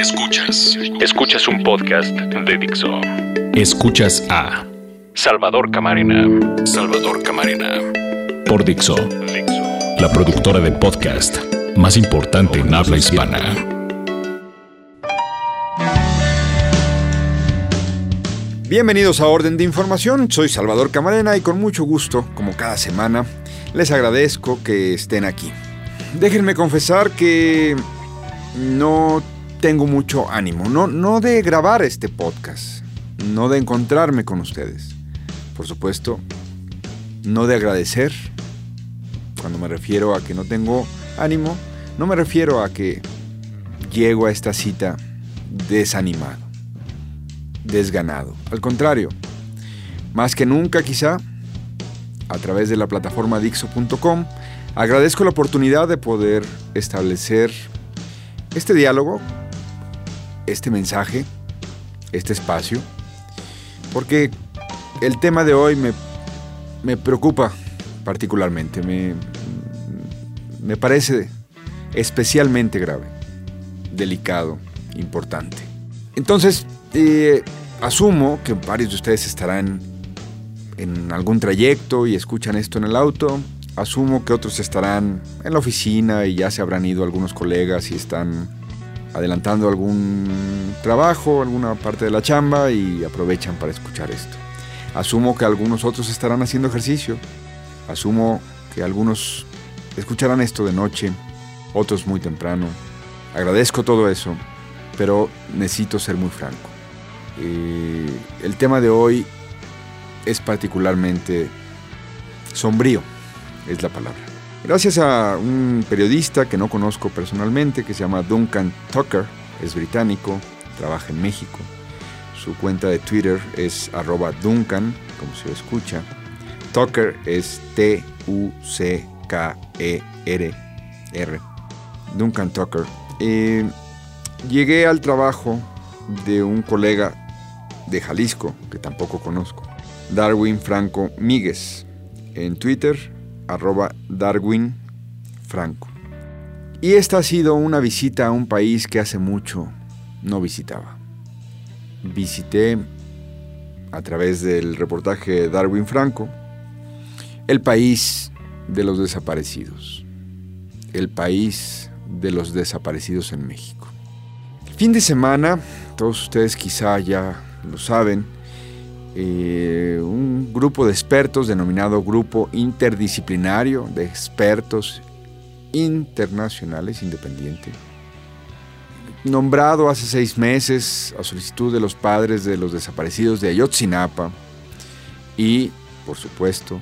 Escuchas. Escuchas un podcast de Dixo. Escuchas a Salvador Camarena. Salvador Camarena. Por Dixo. La productora de podcast más importante en habla hispana. Bienvenidos a Orden de Información, soy Salvador Camarena y con mucho gusto, como cada semana, les agradezco que estén aquí. Déjenme confesar que no tengo mucho ánimo, no, no de grabar este podcast, no de encontrarme con ustedes, por supuesto, no de agradecer, cuando me refiero a que no tengo ánimo, no me refiero a que llego a esta cita desanimado, desganado, al contrario, más que nunca quizá, a través de la plataforma Dixo.com, agradezco la oportunidad de poder establecer este diálogo este mensaje, este espacio, porque el tema de hoy me, preocupa particularmente, me, me parece especialmente grave, delicado, importante. Entonces, eh, asumo que varios de ustedes estarán en algún trayecto y escuchan esto en el auto. Asumo que otros estarán en la oficina y ya se habrán ido algunos colegas y están adelantando algún trabajo, alguna parte de la chamba y aprovechan para escuchar esto. Asumo que algunos otros estarán haciendo ejercicio. Asumo que algunos escucharán esto de noche, otros muy temprano. Agradezco todo eso, pero necesito ser muy franco. Eh, el tema de hoy es particularmente sombrío, es la palabra. Gracias a un periodista que no conozco personalmente, que se llama Duncan Tucker, es británico, trabaja en México. Su cuenta de Twitter es arroba Duncan, como se escucha. Tucker es T-U-C-K-E-R-R. Duncan Tucker. Eh, llegué al trabajo de un colega de Jalisco, que tampoco conozco, Darwin Franco Míguez. En Twitter arroba Darwin Franco. Y esta ha sido una visita a un país que hace mucho no visitaba. Visité a través del reportaje Darwin Franco el país de los desaparecidos. El país de los desaparecidos en México. Fin de semana, todos ustedes quizá ya lo saben, eh, un grupo de expertos denominado Grupo Interdisciplinario de Expertos Internacionales Independiente, nombrado hace seis meses a solicitud de los padres de los desaparecidos de Ayotzinapa y, por supuesto,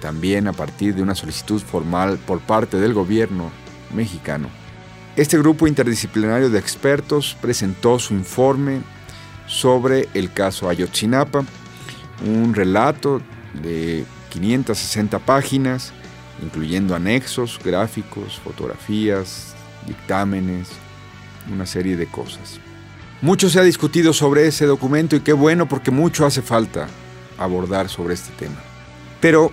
también a partir de una solicitud formal por parte del gobierno mexicano. Este grupo interdisciplinario de expertos presentó su informe sobre el caso Ayotzinapa, un relato de 560 páginas, incluyendo anexos, gráficos, fotografías, dictámenes, una serie de cosas. Mucho se ha discutido sobre ese documento y qué bueno porque mucho hace falta abordar sobre este tema. Pero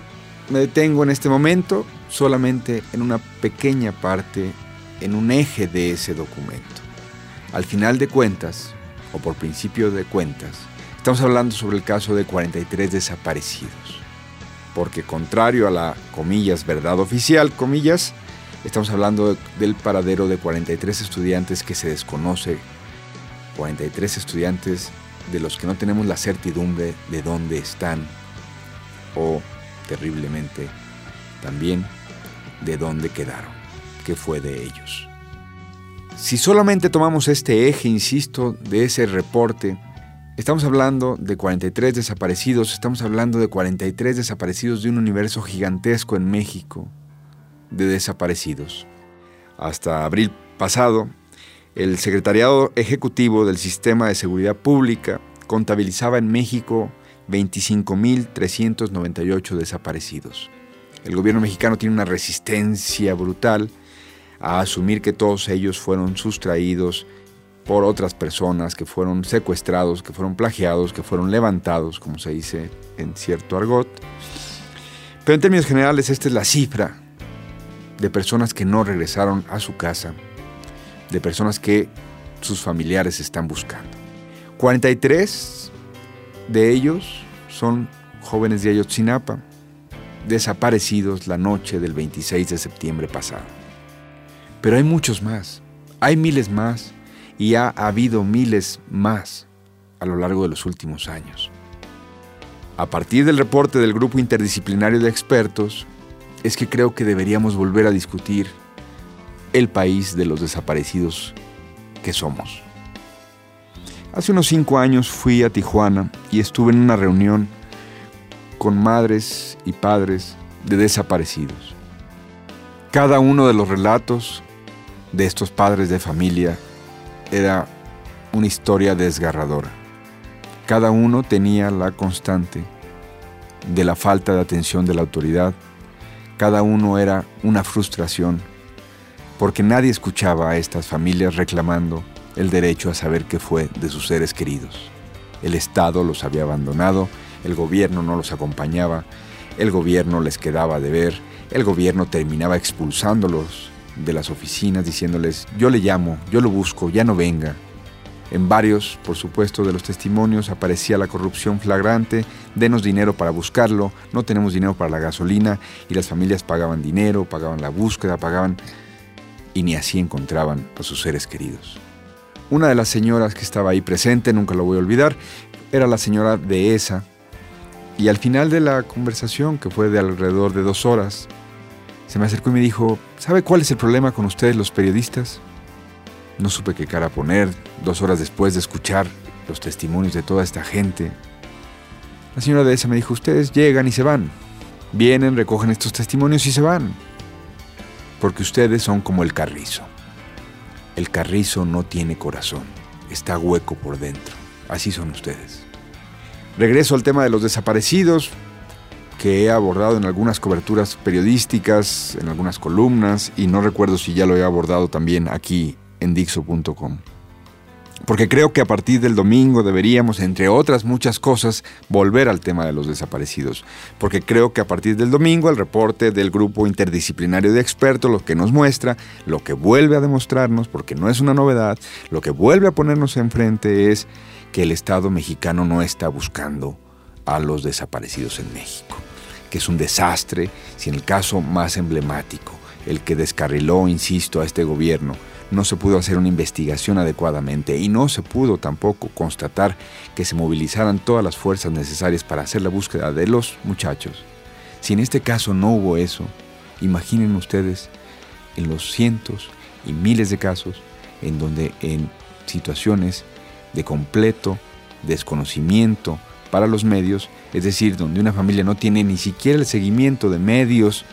me detengo en este momento solamente en una pequeña parte, en un eje de ese documento. Al final de cuentas, o por principio de cuentas, estamos hablando sobre el caso de 43 desaparecidos. Porque contrario a la, comillas, verdad oficial, comillas, estamos hablando del paradero de 43 estudiantes que se desconoce, 43 estudiantes de los que no tenemos la certidumbre de dónde están, o terriblemente también de dónde quedaron, qué fue de ellos. Si solamente tomamos este eje, insisto, de ese reporte, estamos hablando de 43 desaparecidos, estamos hablando de 43 desaparecidos de un universo gigantesco en México de desaparecidos. Hasta abril pasado, el Secretariado Ejecutivo del Sistema de Seguridad Pública contabilizaba en México 25.398 desaparecidos. El gobierno mexicano tiene una resistencia brutal a asumir que todos ellos fueron sustraídos por otras personas, que fueron secuestrados, que fueron plagiados, que fueron levantados, como se dice en cierto argot. Pero en términos generales, esta es la cifra de personas que no regresaron a su casa, de personas que sus familiares están buscando. 43 de ellos son jóvenes de Ayotzinapa, desaparecidos la noche del 26 de septiembre pasado. Pero hay muchos más, hay miles más y ha habido miles más a lo largo de los últimos años. A partir del reporte del grupo interdisciplinario de expertos, es que creo que deberíamos volver a discutir el país de los desaparecidos que somos. Hace unos cinco años fui a Tijuana y estuve en una reunión con madres y padres de desaparecidos. Cada uno de los relatos de estos padres de familia era una historia desgarradora. Cada uno tenía la constante de la falta de atención de la autoridad. Cada uno era una frustración porque nadie escuchaba a estas familias reclamando el derecho a saber qué fue de sus seres queridos. El Estado los había abandonado, el gobierno no los acompañaba, el gobierno les quedaba de ver, el gobierno terminaba expulsándolos de las oficinas diciéndoles, yo le llamo, yo lo busco, ya no venga. En varios, por supuesto, de los testimonios aparecía la corrupción flagrante, denos dinero para buscarlo, no tenemos dinero para la gasolina y las familias pagaban dinero, pagaban la búsqueda, pagaban y ni así encontraban a sus seres queridos. Una de las señoras que estaba ahí presente, nunca lo voy a olvidar, era la señora de esa. Y al final de la conversación, que fue de alrededor de dos horas, se me acercó y me dijo, ¿sabe cuál es el problema con ustedes los periodistas? No supe qué cara poner dos horas después de escuchar los testimonios de toda esta gente. La señora de esa me dijo, ustedes llegan y se van. Vienen, recogen estos testimonios y se van porque ustedes son como el carrizo. El carrizo no tiene corazón, está hueco por dentro. Así son ustedes. Regreso al tema de los desaparecidos, que he abordado en algunas coberturas periodísticas, en algunas columnas, y no recuerdo si ya lo he abordado también aquí en Dixo.com porque creo que a partir del domingo deberíamos, entre otras muchas cosas, volver al tema de los desaparecidos, porque creo que a partir del domingo el reporte del grupo interdisciplinario de expertos lo que nos muestra, lo que vuelve a demostrarnos, porque no es una novedad, lo que vuelve a ponernos enfrente es que el Estado mexicano no está buscando a los desaparecidos en México, que es un desastre, si en el caso más emblemático, el que descarriló, insisto, a este gobierno, no se pudo hacer una investigación adecuadamente y no se pudo tampoco constatar que se movilizaran todas las fuerzas necesarias para hacer la búsqueda de los muchachos. Si en este caso no hubo eso, imaginen ustedes en los cientos y miles de casos en donde en situaciones de completo desconocimiento para los medios, es decir, donde una familia no tiene ni siquiera el seguimiento de medios,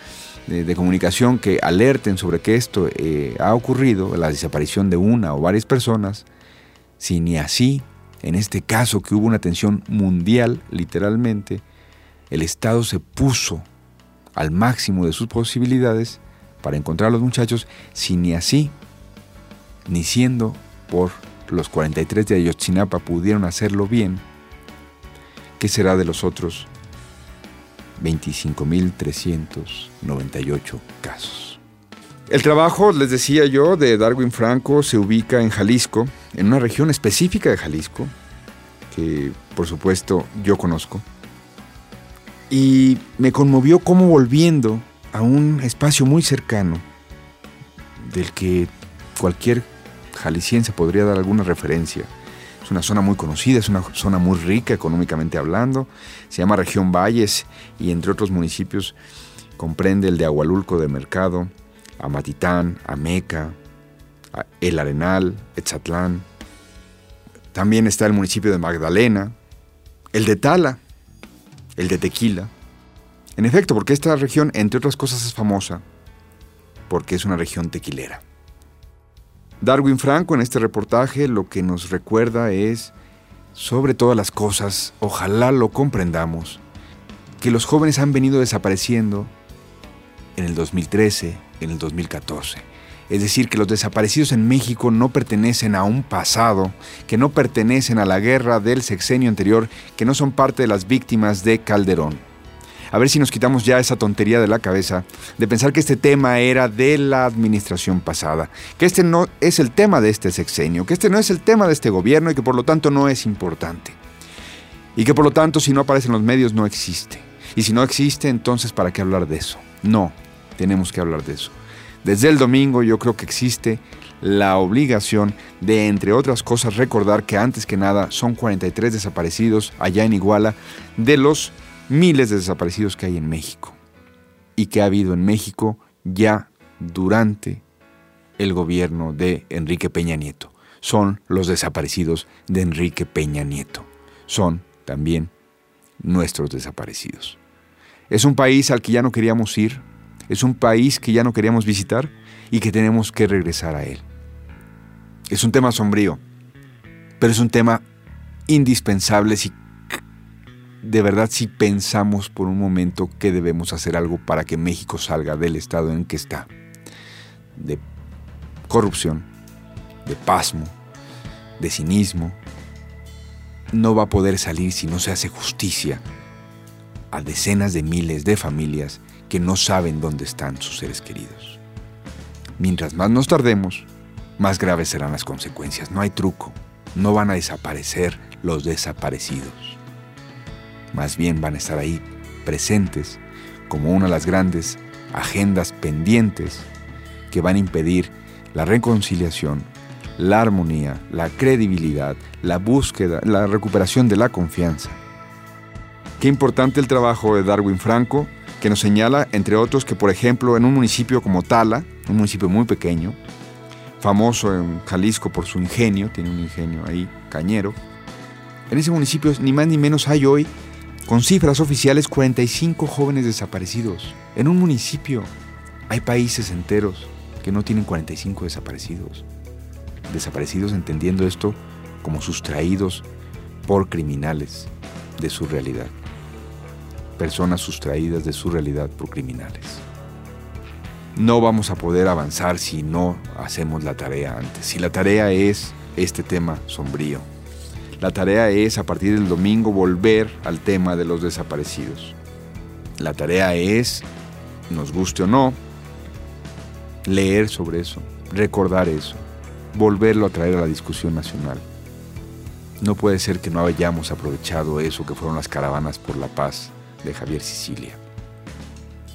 de, comunicación que alerten sobre que esto eh, ha ocurrido, la desaparición de una o varias personas, si ni así, en este caso que hubo una tensión mundial, literalmente, el Estado se puso al máximo de sus posibilidades para encontrar a los muchachos, si ni así, ni siendo por los 43 de Ayotzinapa pudieron hacerlo bien, ¿qué será de los otros 25.398 casos. El trabajo, les decía yo, de Darwin Franco se ubica en Jalisco, en una región específica de Jalisco, que por supuesto yo conozco. Y me conmovió cómo volviendo a un espacio muy cercano, del que cualquier jalisciense podría dar alguna referencia, es una zona muy conocida, es una zona muy rica económicamente hablando. Se llama región Valles y entre otros municipios comprende el de Agualulco de Mercado, Amatitán, Ameca, El Arenal, Etzatlán. También está el municipio de Magdalena, el de Tala, el de Tequila. En efecto, porque esta región, entre otras cosas, es famosa porque es una región tequilera. Darwin Franco en este reportaje lo que nos recuerda es, sobre todas las cosas, ojalá lo comprendamos, que los jóvenes han venido desapareciendo en el 2013, en el 2014. Es decir, que los desaparecidos en México no pertenecen a un pasado, que no pertenecen a la guerra del sexenio anterior, que no son parte de las víctimas de Calderón. A ver si nos quitamos ya esa tontería de la cabeza de pensar que este tema era de la administración pasada, que este no es el tema de este sexenio, que este no es el tema de este gobierno y que por lo tanto no es importante. Y que por lo tanto si no aparece en los medios no existe. Y si no existe, entonces ¿para qué hablar de eso? No, tenemos que hablar de eso. Desde el domingo yo creo que existe la obligación de, entre otras cosas, recordar que antes que nada son 43 desaparecidos allá en Iguala de los miles de desaparecidos que hay en México y que ha habido en México ya durante el gobierno de Enrique Peña Nieto. Son los desaparecidos de Enrique Peña Nieto. Son también nuestros desaparecidos. Es un país al que ya no queríamos ir, es un país que ya no queríamos visitar y que tenemos que regresar a él. Es un tema sombrío, pero es un tema indispensable si de verdad si pensamos por un momento que debemos hacer algo para que México salga del estado en que está, de corrupción, de pasmo, de cinismo, no va a poder salir si no se hace justicia a decenas de miles de familias que no saben dónde están sus seres queridos. Mientras más nos tardemos, más graves serán las consecuencias. No hay truco. No van a desaparecer los desaparecidos. Más bien van a estar ahí presentes como una de las grandes agendas pendientes que van a impedir la reconciliación, la armonía, la credibilidad, la búsqueda, la recuperación de la confianza. Qué importante el trabajo de Darwin Franco, que nos señala, entre otros, que por ejemplo en un municipio como Tala, un municipio muy pequeño, famoso en Jalisco por su ingenio, tiene un ingenio ahí, cañero. En ese municipio ni más ni menos hay hoy, con cifras oficiales, 45 jóvenes desaparecidos. En un municipio hay países enteros que no tienen 45 desaparecidos. Desaparecidos entendiendo esto como sustraídos por criminales de su realidad. Personas sustraídas de su realidad por criminales no vamos a poder avanzar si no hacemos la tarea antes. Si la tarea es este tema sombrío. La tarea es a partir del domingo volver al tema de los desaparecidos. La tarea es, nos guste o no, leer sobre eso, recordar eso, volverlo a traer a la discusión nacional. No puede ser que no hayamos aprovechado eso que fueron las caravanas por la paz de Javier Sicilia.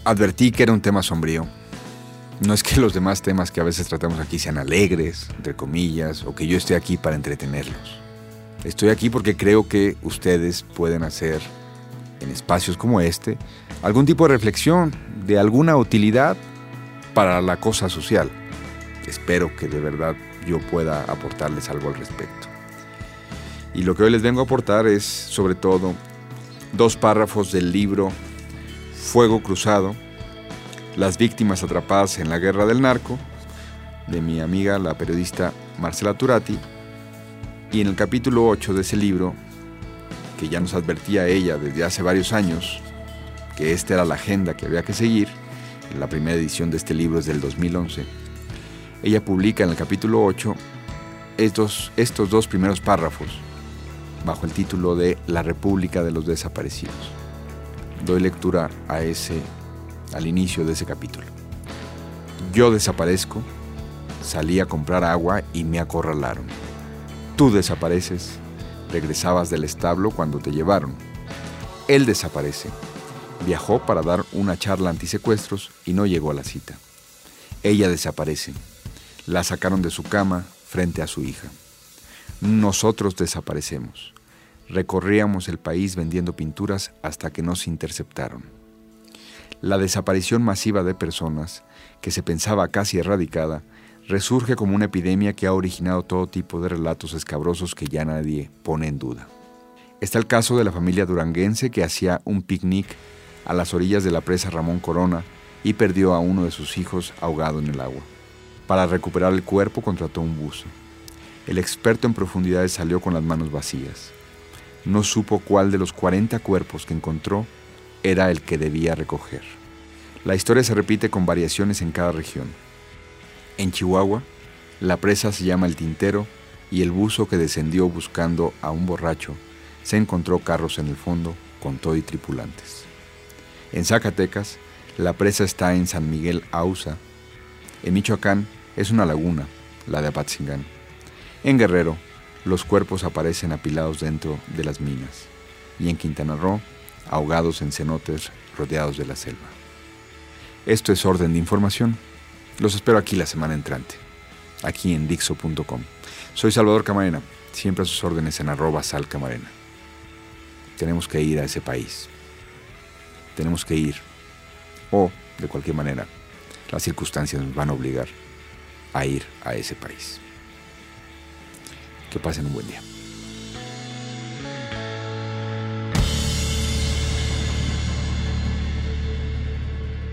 Advertí que era un tema sombrío, no es que los demás temas que a veces tratamos aquí sean alegres, entre comillas, o que yo esté aquí para entretenerlos. Estoy aquí porque creo que ustedes pueden hacer en espacios como este algún tipo de reflexión de alguna utilidad para la cosa social. Espero que de verdad yo pueda aportarles algo al respecto. Y lo que hoy les vengo a aportar es sobre todo dos párrafos del libro Fuego Cruzado las víctimas atrapadas en la guerra del narco, de mi amiga la periodista Marcela Turati, y en el capítulo 8 de ese libro, que ya nos advertía ella desde hace varios años, que esta era la agenda que había que seguir, la primera edición de este libro es del 2011, ella publica en el capítulo 8 estos, estos dos primeros párrafos bajo el título de La República de los Desaparecidos. Doy lectura a ese al inicio de ese capítulo. Yo desaparezco, salí a comprar agua y me acorralaron. Tú desapareces, regresabas del establo cuando te llevaron. Él desaparece, viajó para dar una charla antisecuestros y no llegó a la cita. Ella desaparece, la sacaron de su cama frente a su hija. Nosotros desaparecemos. Recorríamos el país vendiendo pinturas hasta que nos interceptaron la desaparición masiva de personas, que se pensaba casi erradicada, resurge como una epidemia que ha originado todo tipo de relatos escabrosos que ya nadie pone en duda. Está el caso de la familia duranguense que hacía un picnic a las orillas de la presa Ramón Corona y perdió a uno de sus hijos ahogado en el agua. Para recuperar el cuerpo contrató un buzo. El experto en profundidades salió con las manos vacías. No supo cuál de los 40 cuerpos que encontró era el que debía recoger. La historia se repite con variaciones en cada región. En Chihuahua, la presa se llama el Tintero y el buzo que descendió buscando a un borracho se encontró carros en el fondo con todo y tripulantes. En Zacatecas, la presa está en San Miguel Ausa. En Michoacán es una laguna, la de Apatzingán. En Guerrero, los cuerpos aparecen apilados dentro de las minas. Y en Quintana Roo, ahogados en cenotes rodeados de la selva. Esto es orden de información. Los espero aquí la semana entrante, aquí en Dixo.com. Soy Salvador Camarena, siempre a sus órdenes en arroba salcamarena. Tenemos que ir a ese país. Tenemos que ir. O, de cualquier manera, las circunstancias nos van a obligar a ir a ese país. Que pasen un buen día.